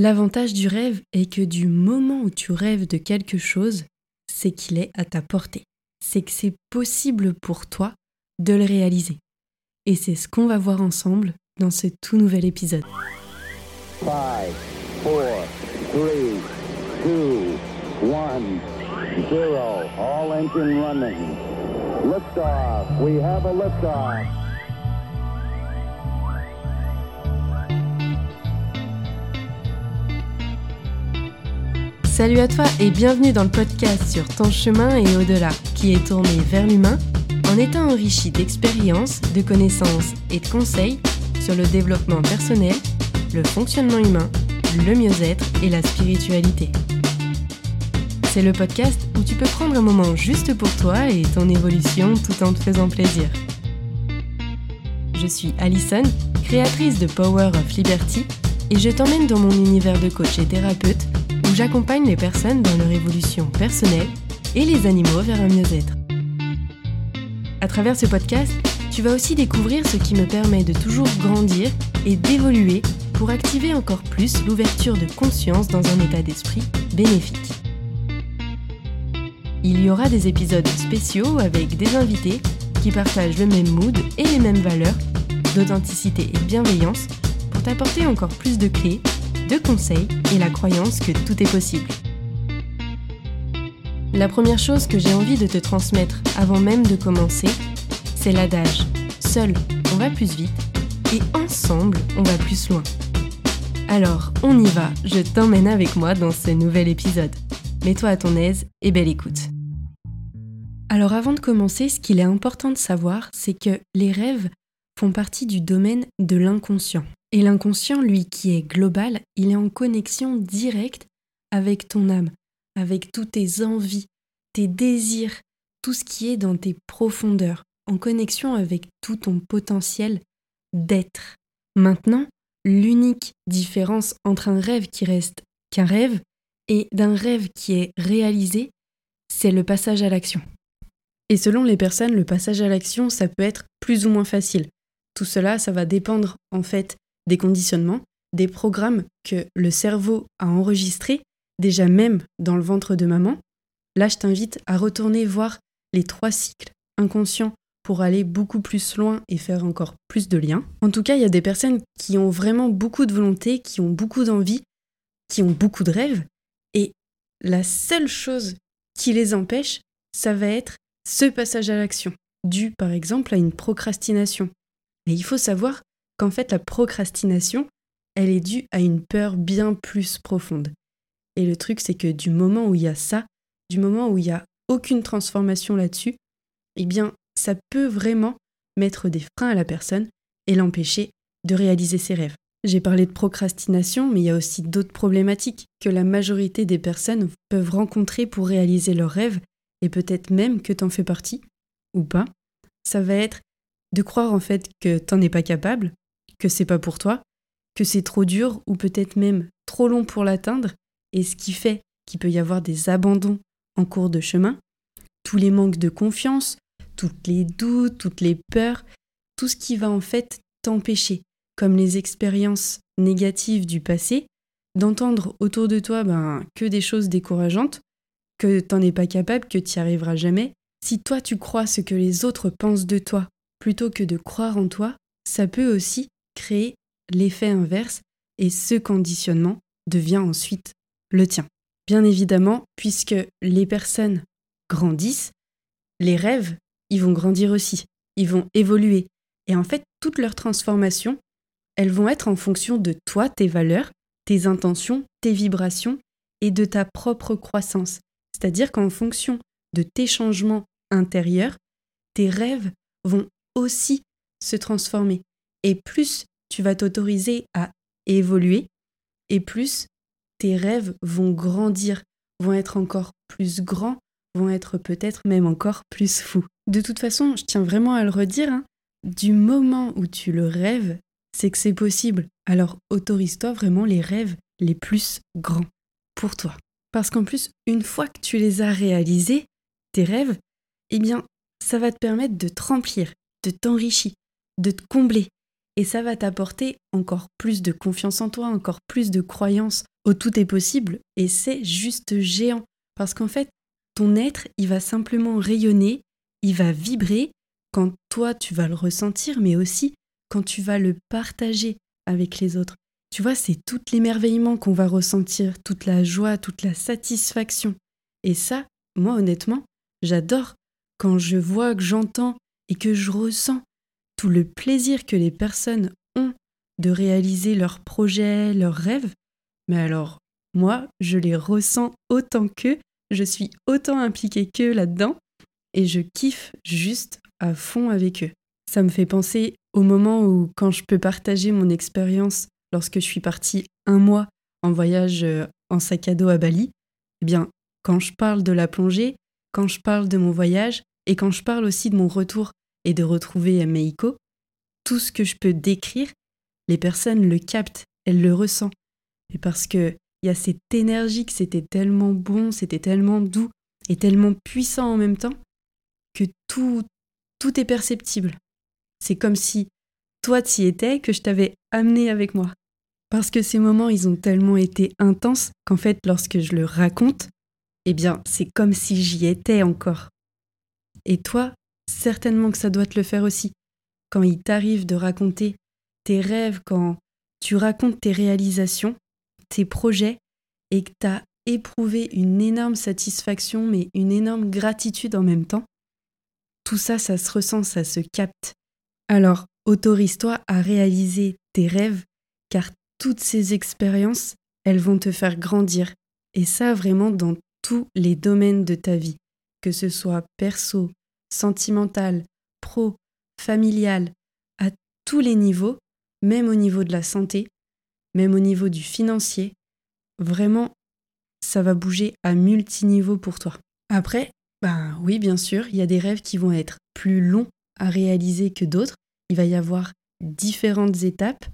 L'avantage du rêve est que du moment où tu rêves de quelque chose, c'est qu'il est à ta portée. C'est que c'est possible pour toi de le réaliser. Et c'est ce qu'on va voir ensemble dans ce tout nouvel épisode. 5, 4, 3, 2, 1, 0. All engine running. Liftoff. We have a liftoff. Salut à toi et bienvenue dans le podcast sur ton chemin et au-delà, qui est tourné vers l'humain en étant enrichi d'expériences, de connaissances et de conseils sur le développement personnel, le fonctionnement humain, le mieux-être et la spiritualité. C'est le podcast où tu peux prendre un moment juste pour toi et ton évolution tout en te faisant plaisir. Je suis Alison, créatrice de Power of Liberty, et je t'emmène dans mon univers de coach et thérapeute où j'accompagne les personnes dans leur évolution personnelle et les animaux vers un mieux-être. À travers ce podcast, tu vas aussi découvrir ce qui me permet de toujours grandir et d'évoluer pour activer encore plus l'ouverture de conscience dans un état d'esprit bénéfique. Il y aura des épisodes spéciaux avec des invités qui partagent le même mood et les mêmes valeurs d'authenticité et de bienveillance pour t'apporter encore plus de clés, de conseils et la croyance que tout est possible. La première chose que j'ai envie de te transmettre avant même de commencer, c'est l'adage Seul, on va plus vite et ensemble, on va plus loin. Alors, on y va, je t'emmène avec moi dans ce nouvel épisode. Mets-toi à ton aise et belle écoute. Alors avant de commencer, ce qu'il est important de savoir, c'est que les rêves font partie du domaine de l'inconscient. Et l'inconscient, lui, qui est global, il est en connexion directe avec ton âme, avec toutes tes envies, tes désirs, tout ce qui est dans tes profondeurs, en connexion avec tout ton potentiel d'être. Maintenant, l'unique différence entre un rêve qui reste qu'un rêve et d'un rêve qui est réalisé, c'est le passage à l'action. Et selon les personnes, le passage à l'action, ça peut être plus ou moins facile. Tout cela, ça va dépendre en fait des conditionnements, des programmes que le cerveau a enregistrés, déjà même dans le ventre de maman. Là, je t'invite à retourner voir les trois cycles inconscients pour aller beaucoup plus loin et faire encore plus de liens. En tout cas, il y a des personnes qui ont vraiment beaucoup de volonté, qui ont beaucoup d'envie, qui ont beaucoup de rêves, et la seule chose qui les empêche, ça va être ce passage à l'action, dû par exemple à une procrastination. Et il faut savoir qu'en fait la procrastination, elle est due à une peur bien plus profonde. Et le truc, c'est que du moment où il y a ça, du moment où il n'y a aucune transformation là-dessus, eh bien, ça peut vraiment mettre des freins à la personne et l'empêcher de réaliser ses rêves. J'ai parlé de procrastination, mais il y a aussi d'autres problématiques que la majorité des personnes peuvent rencontrer pour réaliser leurs rêves, et peut-être même que t'en fais partie, ou pas. Ça va être de croire en fait que t'en es pas capable, que c'est pas pour toi, que c'est trop dur, ou peut-être même trop long pour l'atteindre, et ce qui fait qu'il peut y avoir des abandons en cours de chemin, tous les manques de confiance, toutes les doutes, toutes les peurs, tout ce qui va en fait t'empêcher comme les expériences négatives du passé, d'entendre autour de toi ben, que des choses décourageantes, que t'en es pas capable, que tu n'y arriveras jamais. Si toi tu crois ce que les autres pensent de toi plutôt que de croire en toi, ça peut aussi créer l'effet inverse et ce conditionnement devient ensuite le tien. Bien évidemment, puisque les personnes grandissent, les rêves, ils vont grandir aussi, ils vont évoluer. Et en fait, toute leur transformation, elles vont être en fonction de toi, tes valeurs, tes intentions, tes vibrations et de ta propre croissance. C'est-à-dire qu'en fonction de tes changements intérieurs, tes rêves vont aussi se transformer. Et plus tu vas t'autoriser à évoluer, et plus tes rêves vont grandir, vont être encore plus grands, vont être peut-être même encore plus fous. De toute façon, je tiens vraiment à le redire, hein, du moment où tu le rêves, c'est que c'est possible. Alors autorise-toi vraiment les rêves les plus grands pour toi. Parce qu'en plus, une fois que tu les as réalisés, tes rêves, eh bien, ça va te permettre de te remplir, de t'enrichir, de te combler. Et ça va t'apporter encore plus de confiance en toi, encore plus de croyance au tout est possible et c'est juste géant parce qu'en fait ton être, il va simplement rayonner, il va vibrer quand toi tu vas le ressentir mais aussi quand tu vas le partager avec les autres. Tu vois, c'est tout l'émerveillement qu'on va ressentir, toute la joie, toute la satisfaction. Et ça, moi honnêtement, j'adore quand je vois, que j'entends et que je ressens tout le plaisir que les personnes ont de réaliser leurs projets, leurs rêves. Mais alors, moi, je les ressens autant qu'eux, je suis autant impliquée qu'eux là-dedans, et je kiffe juste à fond avec eux. Ça me fait penser au moment où, quand je peux partager mon expérience lorsque je suis partie un mois en voyage euh, en sac à dos à Bali, eh bien, quand je parle de la plongée, quand je parle de mon voyage et quand je parle aussi de mon retour et de retrouver Meiko, tout ce que je peux décrire, les personnes le captent, elles le ressentent. Et parce que il y a cette énergie que c'était tellement bon, c'était tellement doux et tellement puissant en même temps que tout tout est perceptible. C'est comme si toi t'y étais, que je t'avais amené avec moi. Parce que ces moments, ils ont tellement été intenses qu'en fait, lorsque je le raconte, eh bien, c'est comme si j'y étais encore. Et toi, certainement que ça doit te le faire aussi. Quand il t'arrive de raconter tes rêves, quand tu racontes tes réalisations, tes projets, et que tu as éprouvé une énorme satisfaction, mais une énorme gratitude en même temps, tout ça, ça se ressent, ça se capte. Alors, autorise-toi à réaliser tes rêves, car toutes ces expériences, elles vont te faire grandir. Et ça, vraiment, dans tous les domaines de ta vie, que ce soit perso, sentimental, pro, familial, à tous les niveaux, même au niveau de la santé, même au niveau du financier. Vraiment, ça va bouger à multiniveaux pour toi. Après, ben oui, bien sûr, il y a des rêves qui vont être plus longs à réaliser que d'autres. Il va y avoir différentes étapes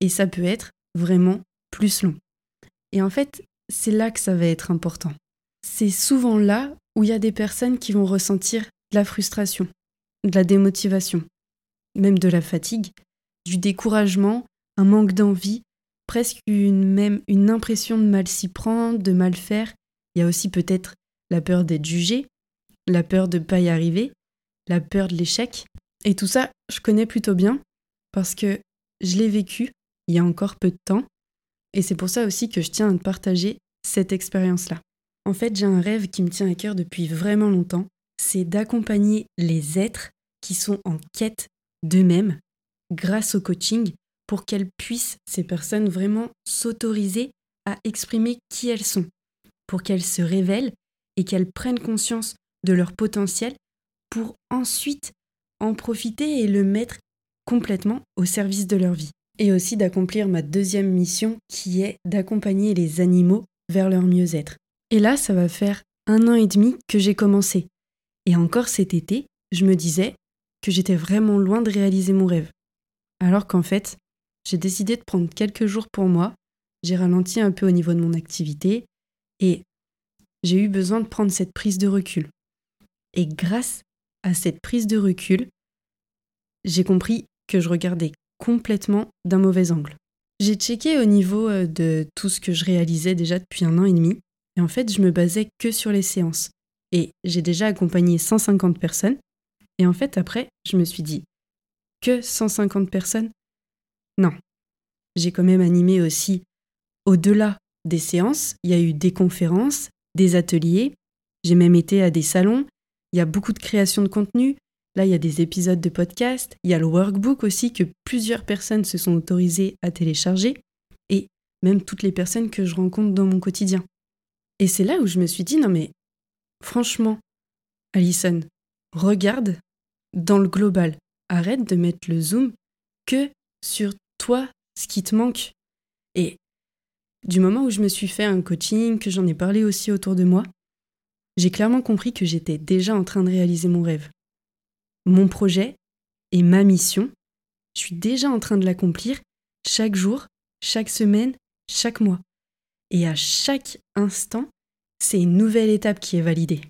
et ça peut être vraiment plus long. Et en fait, c'est là que ça va être important. C'est souvent là où il y a des personnes qui vont ressentir de la frustration, de la démotivation, même de la fatigue, du découragement, un manque d'envie, presque une, même une impression de mal s'y prendre, de mal faire. Il y a aussi peut-être la peur d'être jugé, la peur de ne pas y arriver, la peur de l'échec. Et tout ça, je connais plutôt bien parce que je l'ai vécu il y a encore peu de temps. Et c'est pour ça aussi que je tiens à te partager cette expérience-là. En fait, j'ai un rêve qui me tient à cœur depuis vraiment longtemps. C'est d'accompagner les êtres qui sont en quête d'eux-mêmes grâce au coaching pour qu'elles puissent, ces personnes, vraiment s'autoriser à exprimer qui elles sont, pour qu'elles se révèlent et qu'elles prennent conscience de leur potentiel pour ensuite en profiter et le mettre complètement au service de leur vie. Et aussi d'accomplir ma deuxième mission qui est d'accompagner les animaux vers leur mieux-être. Et là, ça va faire un an et demi que j'ai commencé. Et encore cet été, je me disais que j'étais vraiment loin de réaliser mon rêve. Alors qu'en fait, j'ai décidé de prendre quelques jours pour moi, j'ai ralenti un peu au niveau de mon activité et j'ai eu besoin de prendre cette prise de recul. Et grâce à cette prise de recul, j'ai compris que je regardais complètement d'un mauvais angle. J'ai checké au niveau euh, de tout ce que je réalisais déjà depuis un an et demi, et en fait, je me basais que sur les séances. Et j'ai déjà accompagné 150 personnes, et en fait, après, je me suis dit, que 150 personnes? Non. J'ai quand même animé aussi au-delà des séances, il y a eu des conférences, des ateliers, j'ai même été à des salons, il y a beaucoup de création de contenu, là il y a des épisodes de podcast, il y a le workbook aussi que plusieurs personnes se sont autorisées à télécharger, et même toutes les personnes que je rencontre dans mon quotidien. Et c'est là où je me suis dit, non mais franchement, Alison, regarde dans le global, arrête de mettre le zoom que sur toi, ce qui te manque. Et du moment où je me suis fait un coaching, que j'en ai parlé aussi autour de moi, j'ai clairement compris que j'étais déjà en train de réaliser mon rêve. Mon projet et ma mission, je suis déjà en train de l'accomplir chaque jour, chaque semaine, chaque mois. Et à chaque instant, c'est une nouvelle étape qui est validée.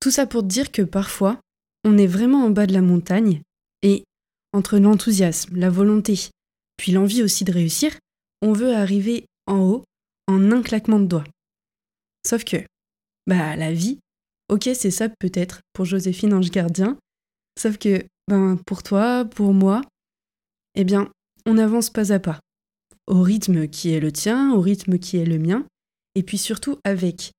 Tout ça pour dire que parfois, on est vraiment en bas de la montagne et entre l'enthousiasme, la volonté, puis l'envie aussi de réussir, on veut arriver en haut en un claquement de doigts. Sauf que, bah, la vie, ok, c'est ça peut-être pour Joséphine Ange Gardien, sauf que, ben, pour toi, pour moi, eh bien, on avance pas à pas, au rythme qui est le tien, au rythme qui est le mien, et puis surtout avec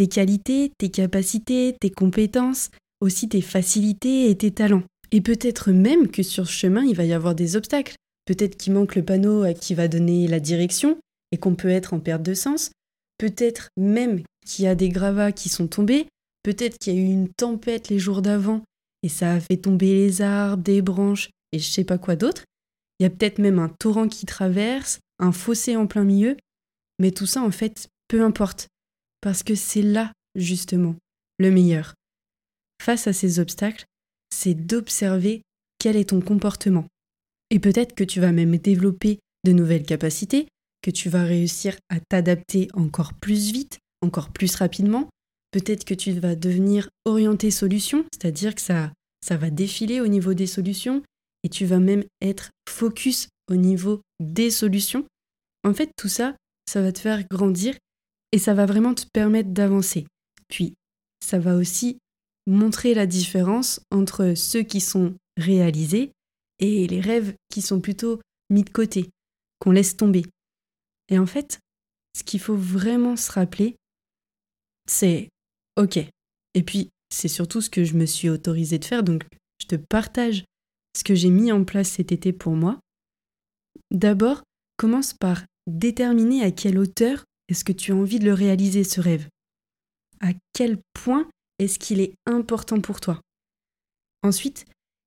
tes qualités, tes capacités, tes compétences, aussi tes facilités et tes talents. Et peut-être même que sur ce chemin, il va y avoir des obstacles. Peut-être qu'il manque le panneau qui va donner la direction et qu'on peut être en perte de sens. Peut-être même qu'il y a des gravats qui sont tombés. Peut-être qu'il y a eu une tempête les jours d'avant et ça a fait tomber les arbres, des branches et je sais pas quoi d'autre. Il y a peut-être même un torrent qui traverse, un fossé en plein milieu. Mais tout ça, en fait, peu importe. Parce que c'est là, justement, le meilleur. Face à ces obstacles, c'est d'observer quel est ton comportement. Et peut-être que tu vas même développer de nouvelles capacités, que tu vas réussir à t'adapter encore plus vite, encore plus rapidement. Peut-être que tu vas devenir orienté solution, c'est-à-dire que ça, ça va défiler au niveau des solutions et tu vas même être focus au niveau des solutions. En fait, tout ça, ça va te faire grandir et ça va vraiment te permettre d'avancer. Puis, ça va aussi montrer la différence entre ceux qui sont réalisés et les rêves qui sont plutôt mis de côté, qu'on laisse tomber. Et en fait, ce qu'il faut vraiment se rappeler, c'est OK. Et puis, c'est surtout ce que je me suis autorisé de faire, donc je te partage ce que j'ai mis en place cet été pour moi. D'abord, commence par déterminer à quelle hauteur est-ce que tu as envie de le réaliser, ce rêve? À quel point est-ce qu'il est important pour toi? Ensuite,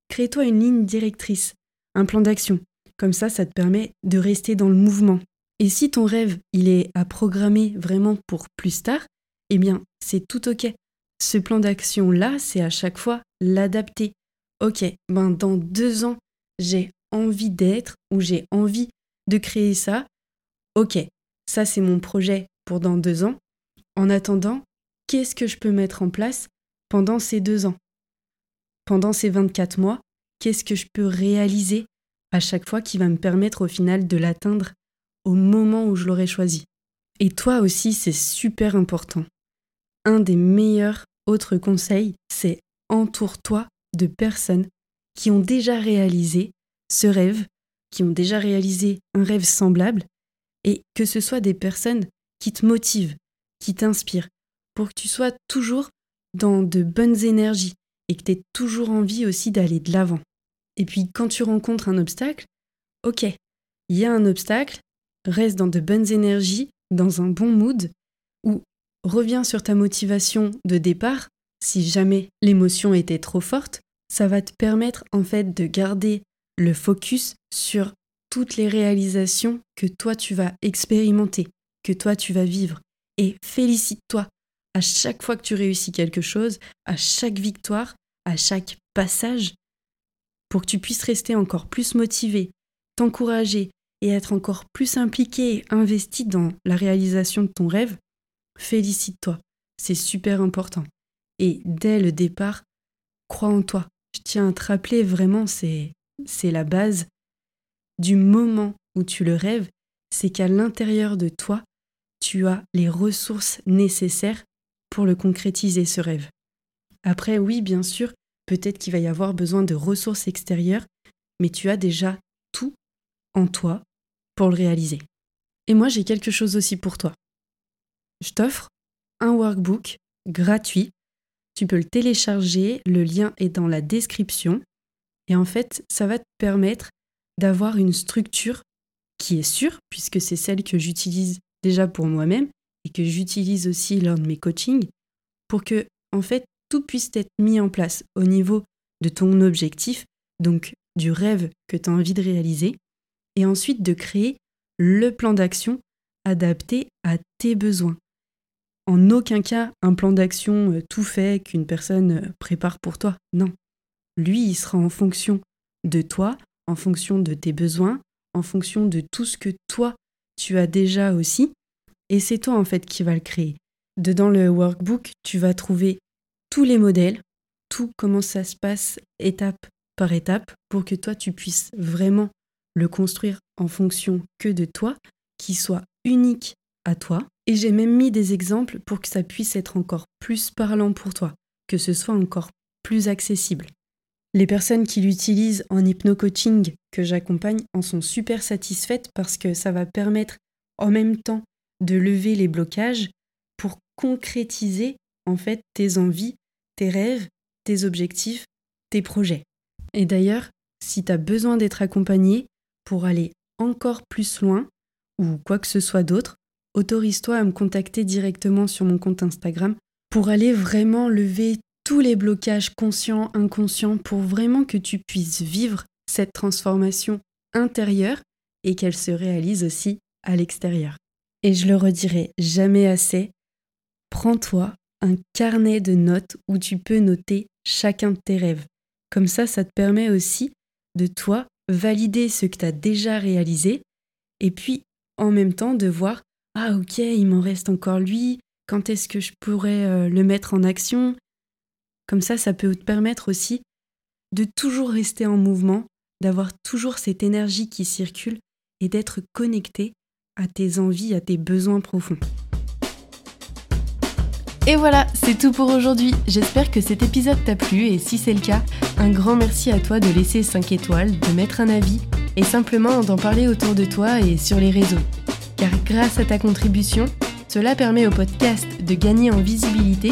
crée-toi une ligne directrice, un plan d'action. Comme ça, ça te permet de rester dans le mouvement. Et si ton rêve, il est à programmer vraiment pour plus tard, eh bien, c'est tout OK. Ce plan d'action-là, c'est à chaque fois l'adapter. OK, ben dans deux ans, j'ai envie d'être ou j'ai envie de créer ça. OK, ça c'est mon projet pour dans deux ans. En attendant, qu'est-ce que je peux mettre en place pendant ces deux ans? Pendant ces 24 mois, qu'est-ce que je peux réaliser à chaque fois qui va me permettre au final de l'atteindre au moment où je l'aurai choisi? Et toi aussi, c'est super important. Un des meilleurs autres conseils, c'est entoure-toi de personnes qui ont déjà réalisé ce rêve, qui ont déjà réalisé un rêve semblable, et que ce soit des personnes qui te motivent, qui t'inspirent, pour que tu sois toujours dans de bonnes énergies et que tu aies toujours envie aussi d'aller de l'avant. Et puis quand tu rencontres un obstacle, ok, il y a un obstacle, reste dans de bonnes énergies, dans un bon mood, ou reviens sur ta motivation de départ, si jamais l'émotion était trop forte, ça va te permettre en fait de garder le focus sur toutes les réalisations que toi tu vas expérimenter, que toi tu vas vivre. Et félicite-toi à chaque fois que tu réussis quelque chose, à chaque victoire, à chaque passage, pour que tu puisses rester encore plus motivé, t'encourager et être encore plus impliqué et investi dans la réalisation de ton rêve, félicite-toi. C'est super important. Et dès le départ, crois en toi. Je tiens à te rappeler vraiment, c'est, c'est la base du moment où tu le rêves, c'est qu'à l'intérieur de toi, tu as les ressources nécessaires pour le concrétiser, ce rêve. Après, oui, bien sûr, peut-être qu'il va y avoir besoin de ressources extérieures, mais tu as déjà tout en toi pour le réaliser. Et moi, j'ai quelque chose aussi pour toi. Je t'offre un workbook gratuit. Tu peux le télécharger, le lien est dans la description. Et en fait, ça va te permettre d'avoir une structure qui est sûre, puisque c'est celle que j'utilise déjà pour moi-même et que j'utilise aussi lors de mes coachings, pour que, en fait, tout puisse être mis en place au niveau de ton objectif, donc du rêve que tu as envie de réaliser, et ensuite de créer le plan d'action adapté à tes besoins. En aucun cas un plan d'action euh, tout fait qu'une personne euh, prépare pour toi. Non. Lui, il sera en fonction de toi, en fonction de tes besoins, en fonction de tout ce que toi, tu as déjà aussi. Et c'est toi en fait qui va le créer. Dedans le workbook, tu vas trouver tous les modèles, tout comment ça se passe étape par étape pour que toi tu puisses vraiment le construire en fonction que de toi, qui soit unique à toi. Et j'ai même mis des exemples pour que ça puisse être encore plus parlant pour toi, que ce soit encore plus accessible. Les personnes qui l'utilisent en hypno-coaching que j'accompagne en sont super satisfaites parce que ça va permettre en même temps de lever les blocages pour concrétiser en fait tes envies, tes rêves, tes objectifs, tes projets. Et d'ailleurs, si tu as besoin d'être accompagné pour aller encore plus loin ou quoi que ce soit d'autre, autorise-toi à me contacter directement sur mon compte Instagram pour aller vraiment lever tous les blocages conscients, inconscients, pour vraiment que tu puisses vivre cette transformation intérieure et qu'elle se réalise aussi à l'extérieur. Et je le redirai jamais assez, prends-toi un carnet de notes où tu peux noter chacun de tes rêves. Comme ça, ça te permet aussi de toi valider ce que tu as déjà réalisé et puis en même temps de voir ah ok, il m'en reste encore lui, quand est-ce que je pourrais euh, le mettre en action? Comme ça, ça peut te permettre aussi de toujours rester en mouvement, d'avoir toujours cette énergie qui circule et d'être connecté à tes envies, à tes besoins profonds. Et voilà, c'est tout pour aujourd'hui. J'espère que cet épisode t'a plu et si c'est le cas, un grand merci à toi de laisser 5 étoiles, de mettre un avis et simplement d'en parler autour de toi et sur les réseaux car grâce à ta contribution, cela permet au podcast de gagner en visibilité